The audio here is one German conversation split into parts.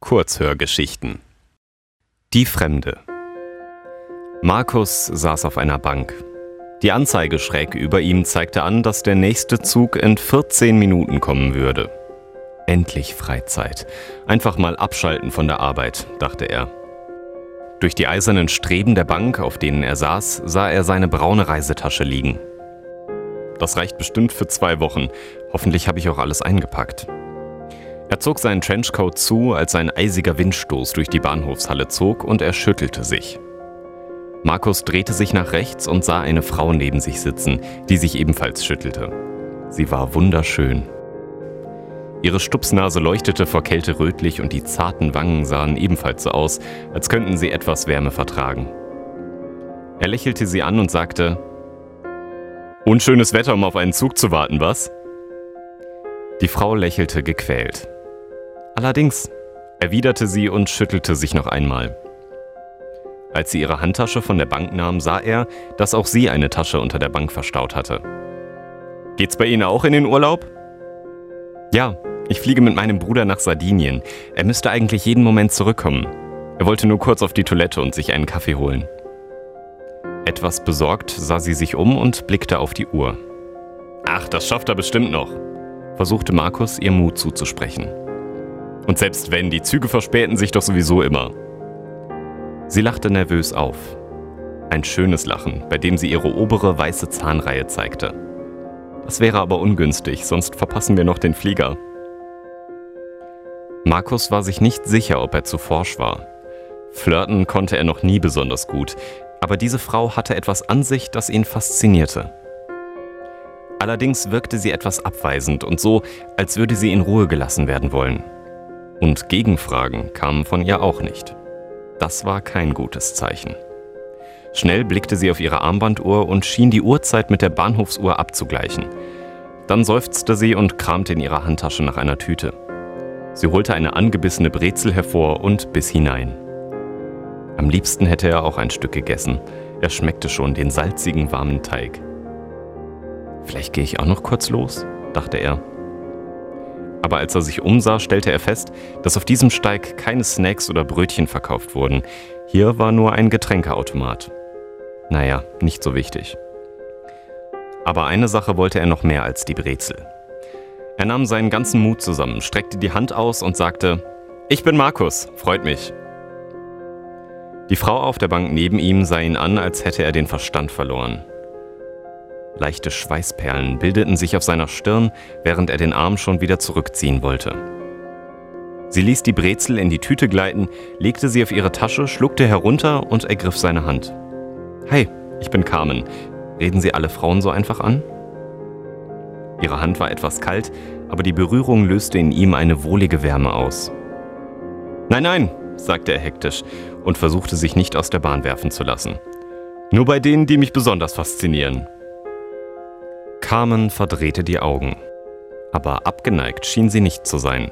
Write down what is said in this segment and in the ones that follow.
Kurzhörgeschichten Die Fremde Markus saß auf einer Bank. Die Anzeige schräg über ihm zeigte an, dass der nächste Zug in 14 Minuten kommen würde. Endlich Freizeit. Einfach mal abschalten von der Arbeit, dachte er. Durch die eisernen Streben der Bank, auf denen er saß, sah er seine braune Reisetasche liegen. Das reicht bestimmt für zwei Wochen. Hoffentlich habe ich auch alles eingepackt. Er zog seinen Trenchcoat zu, als ein eisiger Windstoß durch die Bahnhofshalle zog und er schüttelte sich. Markus drehte sich nach rechts und sah eine Frau neben sich sitzen, die sich ebenfalls schüttelte. Sie war wunderschön. Ihre Stupsnase leuchtete vor Kälte rötlich und die zarten Wangen sahen ebenfalls so aus, als könnten sie etwas Wärme vertragen. Er lächelte sie an und sagte, Unschönes Wetter, um auf einen Zug zu warten, was? Die Frau lächelte gequält. Allerdings, erwiderte sie und schüttelte sich noch einmal. Als sie ihre Handtasche von der Bank nahm, sah er, dass auch sie eine Tasche unter der Bank verstaut hatte. Geht's bei Ihnen auch in den Urlaub? Ja, ich fliege mit meinem Bruder nach Sardinien. Er müsste eigentlich jeden Moment zurückkommen. Er wollte nur kurz auf die Toilette und sich einen Kaffee holen. Etwas besorgt sah sie sich um und blickte auf die Uhr. Ach, das schafft er bestimmt noch, versuchte Markus ihr Mut zuzusprechen. Und selbst wenn, die Züge verspäten sich doch sowieso immer. Sie lachte nervös auf. Ein schönes Lachen, bei dem sie ihre obere weiße Zahnreihe zeigte. Das wäre aber ungünstig, sonst verpassen wir noch den Flieger. Markus war sich nicht sicher, ob er zu forsch war. Flirten konnte er noch nie besonders gut, aber diese Frau hatte etwas an sich, das ihn faszinierte. Allerdings wirkte sie etwas abweisend und so, als würde sie in Ruhe gelassen werden wollen. Und Gegenfragen kamen von ihr auch nicht. Das war kein gutes Zeichen. Schnell blickte sie auf ihre Armbanduhr und schien die Uhrzeit mit der Bahnhofsuhr abzugleichen. Dann seufzte sie und kramte in ihrer Handtasche nach einer Tüte. Sie holte eine angebissene Brezel hervor und biss hinein. Am liebsten hätte er auch ein Stück gegessen. Er schmeckte schon den salzigen, warmen Teig. Vielleicht gehe ich auch noch kurz los, dachte er aber als er sich umsah, stellte er fest, dass auf diesem Steig keine Snacks oder Brötchen verkauft wurden. Hier war nur ein Getränkeautomat. Naja, nicht so wichtig. Aber eine Sache wollte er noch mehr als die Brezel. Er nahm seinen ganzen Mut zusammen, streckte die Hand aus und sagte, Ich bin Markus, freut mich. Die Frau auf der Bank neben ihm sah ihn an, als hätte er den Verstand verloren. Leichte Schweißperlen bildeten sich auf seiner Stirn, während er den Arm schon wieder zurückziehen wollte. Sie ließ die Brezel in die Tüte gleiten, legte sie auf ihre Tasche, schluckte herunter und ergriff seine Hand. Hi, ich bin Carmen. Reden Sie alle Frauen so einfach an? Ihre Hand war etwas kalt, aber die Berührung löste in ihm eine wohlige Wärme aus. Nein, nein, sagte er hektisch und versuchte sich nicht aus der Bahn werfen zu lassen. Nur bei denen, die mich besonders faszinieren. Carmen verdrehte die Augen. Aber abgeneigt schien sie nicht zu sein.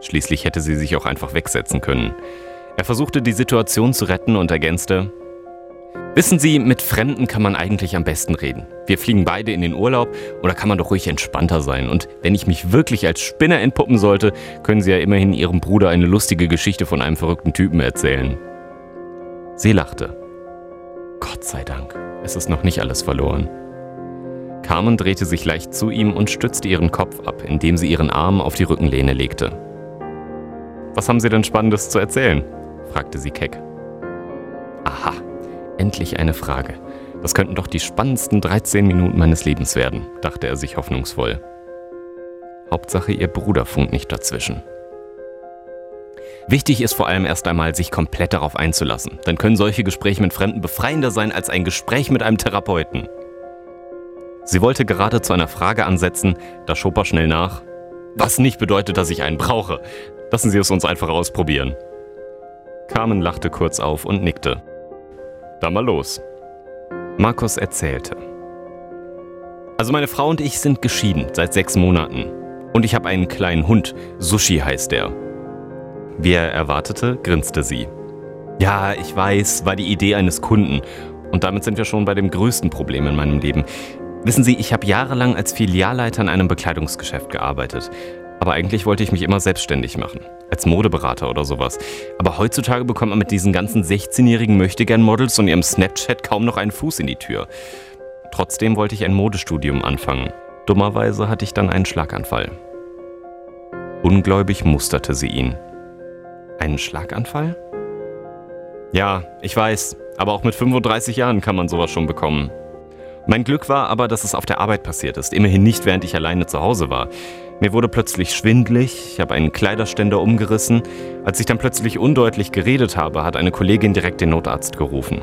Schließlich hätte sie sich auch einfach wegsetzen können. Er versuchte die Situation zu retten und ergänzte, Wissen Sie, mit Fremden kann man eigentlich am besten reden. Wir fliegen beide in den Urlaub oder kann man doch ruhig entspannter sein. Und wenn ich mich wirklich als Spinner entpuppen sollte, können Sie ja immerhin Ihrem Bruder eine lustige Geschichte von einem verrückten Typen erzählen. Sie lachte. Gott sei Dank, es ist noch nicht alles verloren. Carmen drehte sich leicht zu ihm und stützte ihren Kopf ab, indem sie ihren Arm auf die Rückenlehne legte. Was haben Sie denn Spannendes zu erzählen? fragte sie keck. Aha, endlich eine Frage. Das könnten doch die spannendsten 13 Minuten meines Lebens werden, dachte er sich hoffnungsvoll. Hauptsache, ihr Bruder funkt nicht dazwischen. Wichtig ist vor allem erst einmal, sich komplett darauf einzulassen. Dann können solche Gespräche mit Fremden befreiender sein als ein Gespräch mit einem Therapeuten. Sie wollte gerade zu einer Frage ansetzen, da schob er schnell nach. Was nicht bedeutet, dass ich einen brauche. Lassen Sie es uns einfach ausprobieren. Carmen lachte kurz auf und nickte. Dann mal los. Markus erzählte. Also meine Frau und ich sind geschieden seit sechs Monaten. Und ich habe einen kleinen Hund, Sushi heißt er. Wie er erwartete, grinste sie. Ja, ich weiß, war die Idee eines Kunden. Und damit sind wir schon bei dem größten Problem in meinem Leben. Wissen Sie, ich habe jahrelang als Filialleiter in einem Bekleidungsgeschäft gearbeitet. Aber eigentlich wollte ich mich immer selbstständig machen. Als Modeberater oder sowas. Aber heutzutage bekommt man mit diesen ganzen 16-jährigen Möchtegern-Models und ihrem Snapchat kaum noch einen Fuß in die Tür. Trotzdem wollte ich ein Modestudium anfangen. Dummerweise hatte ich dann einen Schlaganfall. Ungläubig musterte sie ihn. Einen Schlaganfall? Ja, ich weiß, aber auch mit 35 Jahren kann man sowas schon bekommen. Mein Glück war aber, dass es auf der Arbeit passiert ist, immerhin nicht während ich alleine zu Hause war. Mir wurde plötzlich schwindlig, ich habe einen Kleiderständer umgerissen. Als ich dann plötzlich undeutlich geredet habe, hat eine Kollegin direkt den Notarzt gerufen.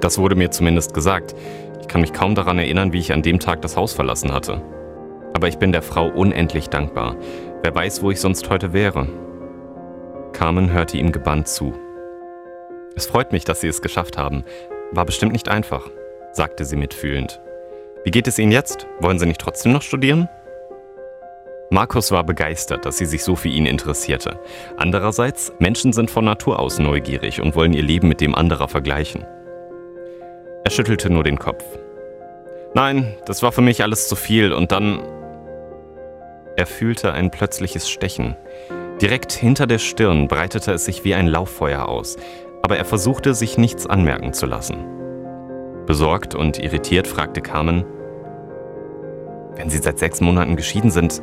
Das wurde mir zumindest gesagt. Ich kann mich kaum daran erinnern, wie ich an dem Tag das Haus verlassen hatte. Aber ich bin der Frau unendlich dankbar. Wer weiß, wo ich sonst heute wäre. Carmen hörte ihm gebannt zu. Es freut mich, dass Sie es geschafft haben. War bestimmt nicht einfach, sagte sie mitfühlend. Wie geht es Ihnen jetzt? Wollen Sie nicht trotzdem noch studieren? Markus war begeistert, dass sie sich so für ihn interessierte. Andererseits, Menschen sind von Natur aus neugierig und wollen ihr Leben mit dem anderer vergleichen. Er schüttelte nur den Kopf. Nein, das war für mich alles zu viel und dann... Er fühlte ein plötzliches Stechen. Direkt hinter der Stirn breitete es sich wie ein Lauffeuer aus, aber er versuchte sich nichts anmerken zu lassen. Besorgt und irritiert fragte Carmen, wenn Sie seit sechs Monaten geschieden sind,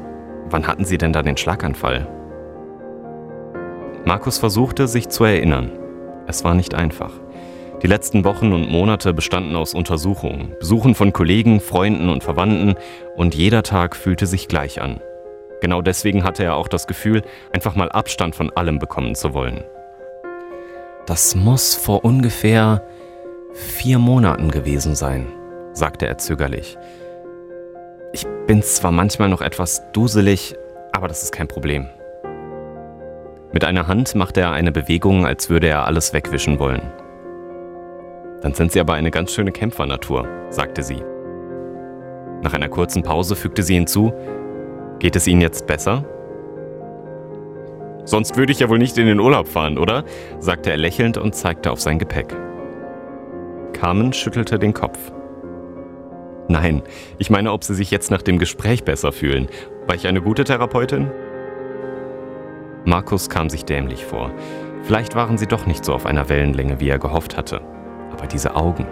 Wann hatten Sie denn da den Schlaganfall? Markus versuchte, sich zu erinnern. Es war nicht einfach. Die letzten Wochen und Monate bestanden aus Untersuchungen, Besuchen von Kollegen, Freunden und Verwandten und jeder Tag fühlte sich gleich an. Genau deswegen hatte er auch das Gefühl, einfach mal Abstand von allem bekommen zu wollen. Das muss vor ungefähr vier Monaten gewesen sein, sagte er zögerlich. Ich bin zwar manchmal noch etwas duselig, aber das ist kein Problem. Mit einer Hand machte er eine Bewegung, als würde er alles wegwischen wollen. Dann sind Sie aber eine ganz schöne Kämpfernatur, sagte sie. Nach einer kurzen Pause fügte sie hinzu, geht es Ihnen jetzt besser? Sonst würde ich ja wohl nicht in den Urlaub fahren, oder? sagte er lächelnd und zeigte auf sein Gepäck. Carmen schüttelte den Kopf. Nein, ich meine, ob Sie sich jetzt nach dem Gespräch besser fühlen. War ich eine gute Therapeutin? Markus kam sich dämlich vor. Vielleicht waren sie doch nicht so auf einer Wellenlänge, wie er gehofft hatte. Aber diese Augen.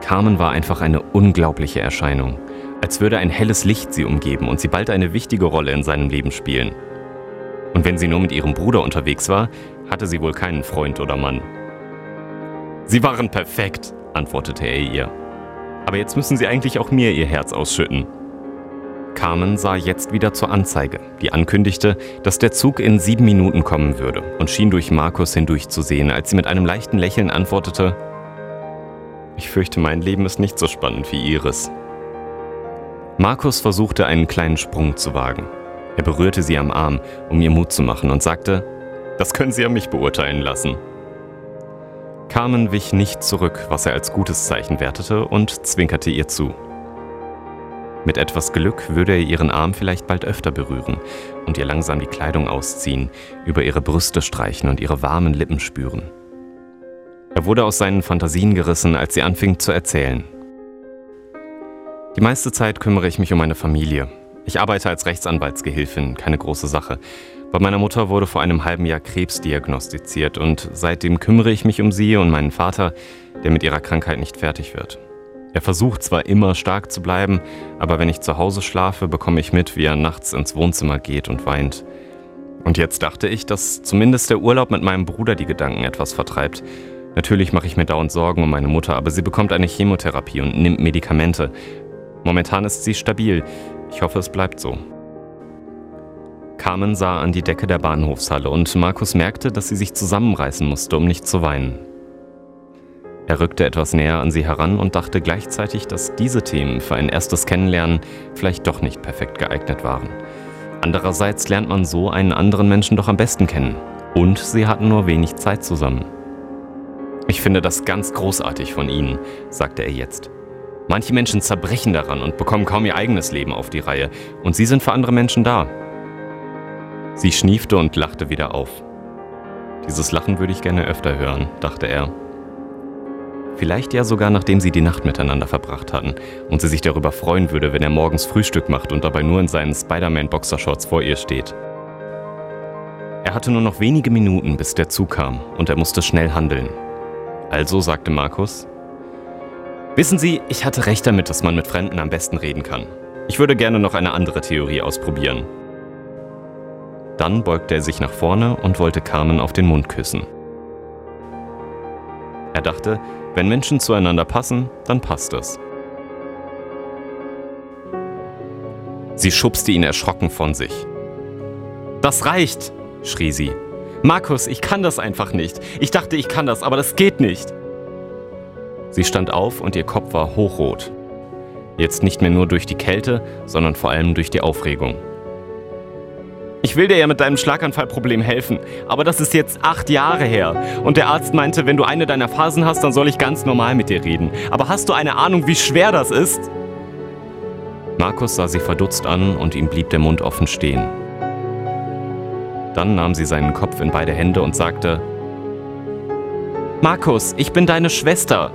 Carmen war einfach eine unglaubliche Erscheinung. Als würde ein helles Licht sie umgeben und sie bald eine wichtige Rolle in seinem Leben spielen. Und wenn sie nur mit ihrem Bruder unterwegs war, hatte sie wohl keinen Freund oder Mann. Sie waren perfekt, antwortete er ihr. Aber jetzt müssen Sie eigentlich auch mir Ihr Herz ausschütten. Carmen sah jetzt wieder zur Anzeige, die ankündigte, dass der Zug in sieben Minuten kommen würde und schien durch Markus hindurchzusehen, als sie mit einem leichten Lächeln antwortete, ich fürchte, mein Leben ist nicht so spannend wie Ihres. Markus versuchte einen kleinen Sprung zu wagen. Er berührte sie am Arm, um ihr Mut zu machen und sagte, das können Sie ja mich beurteilen lassen. Carmen wich nicht zurück, was er als gutes Zeichen wertete, und zwinkerte ihr zu. Mit etwas Glück würde er ihren Arm vielleicht bald öfter berühren und ihr langsam die Kleidung ausziehen, über ihre Brüste streichen und ihre warmen Lippen spüren. Er wurde aus seinen Fantasien gerissen, als sie anfing zu erzählen. Die meiste Zeit kümmere ich mich um meine Familie. Ich arbeite als Rechtsanwaltsgehilfin, keine große Sache. Bei meiner Mutter wurde vor einem halben Jahr Krebs diagnostiziert und seitdem kümmere ich mich um sie und meinen Vater, der mit ihrer Krankheit nicht fertig wird. Er versucht zwar immer stark zu bleiben, aber wenn ich zu Hause schlafe, bekomme ich mit, wie er nachts ins Wohnzimmer geht und weint. Und jetzt dachte ich, dass zumindest der Urlaub mit meinem Bruder die Gedanken etwas vertreibt. Natürlich mache ich mir dauernd Sorgen um meine Mutter, aber sie bekommt eine Chemotherapie und nimmt Medikamente. Momentan ist sie stabil. Ich hoffe, es bleibt so. Carmen sah an die Decke der Bahnhofshalle und Markus merkte, dass sie sich zusammenreißen musste, um nicht zu weinen. Er rückte etwas näher an sie heran und dachte gleichzeitig, dass diese Themen für ein erstes Kennenlernen vielleicht doch nicht perfekt geeignet waren. Andererseits lernt man so einen anderen Menschen doch am besten kennen. Und sie hatten nur wenig Zeit zusammen. Ich finde das ganz großartig von Ihnen, sagte er jetzt. Manche Menschen zerbrechen daran und bekommen kaum ihr eigenes Leben auf die Reihe. Und Sie sind für andere Menschen da. Sie schniefte und lachte wieder auf. Dieses Lachen würde ich gerne öfter hören, dachte er. Vielleicht ja sogar nachdem sie die Nacht miteinander verbracht hatten und sie sich darüber freuen würde, wenn er morgens Frühstück macht und dabei nur in seinen Spider-Man-Boxershorts vor ihr steht. Er hatte nur noch wenige Minuten, bis der Zug kam, und er musste schnell handeln. Also sagte Markus, Wissen Sie, ich hatte recht damit, dass man mit Fremden am besten reden kann. Ich würde gerne noch eine andere Theorie ausprobieren. Dann beugte er sich nach vorne und wollte Carmen auf den Mund küssen. Er dachte, wenn Menschen zueinander passen, dann passt es. Sie schubste ihn erschrocken von sich. Das reicht, schrie sie. Markus, ich kann das einfach nicht. Ich dachte, ich kann das, aber das geht nicht. Sie stand auf und ihr Kopf war hochrot. Jetzt nicht mehr nur durch die Kälte, sondern vor allem durch die Aufregung. Ich will dir ja mit deinem Schlaganfallproblem helfen, aber das ist jetzt acht Jahre her. Und der Arzt meinte, wenn du eine deiner Phasen hast, dann soll ich ganz normal mit dir reden. Aber hast du eine Ahnung, wie schwer das ist? Markus sah sie verdutzt an und ihm blieb der Mund offen stehen. Dann nahm sie seinen Kopf in beide Hände und sagte, Markus, ich bin deine Schwester.